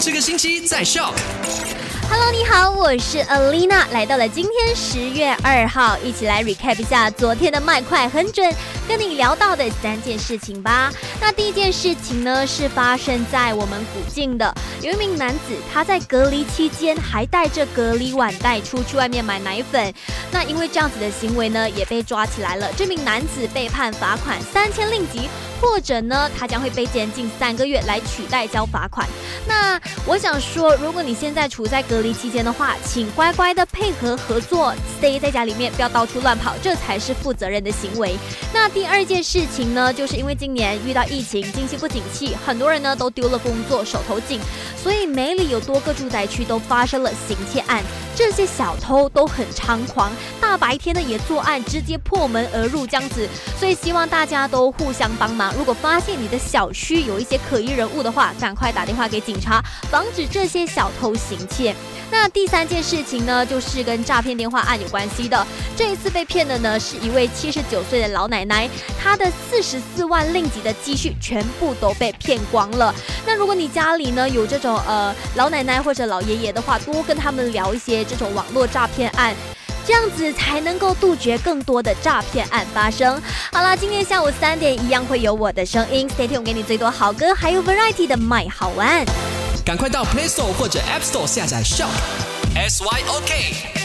这个星期在笑。Hello，你好，我是 Alina，来到了今天十月二号，一起来 recap 一下昨天的麦快很准，跟你聊到的三件事情吧。那第一件事情呢，是发生在我们附近的，有一名男子他在隔离期间还带着隔离碗袋出去外面买奶粉，那因为这样子的行为呢，也被抓起来了。这名男子被判罚款三千令吉。或者呢，他将会被监禁三个月来取代交罚款。那我想说，如果你现在处在隔离期间的话，请乖乖的配合合作，stay 在家里面，不要到处乱跑，这才是负责任的行为。那第二件事情呢，就是因为今年遇到疫情，经济不景气，很多人呢都丢了工作，手头紧，所以梅里有多个住宅区都发生了行窃案。这些小偷都很猖狂，大白天的也作案，直接破门而入这样子。所以希望大家都互相帮忙。如果发现你的小区有一些可疑人物的话，赶快打电话给警察，防止这些小偷行窃。那第三件事情呢，就是跟诈骗电话案有关系的。这一次被骗的呢，是一位七十九岁的老奶奶，她的四十四万令吉的积蓄全部都被骗光了。那如果你家里呢有这种呃老奶奶或者老爷爷的话，多跟他们聊一些这种网络诈骗案，这样子才能够杜绝更多的诈骗案发生。好了，今天下午三点一样会有我的声音，Stay tuned，给你最多好歌，还有 Variety 的麦好玩。赶快到 Play Store 或者 App Store 下载 Shop S Y O K。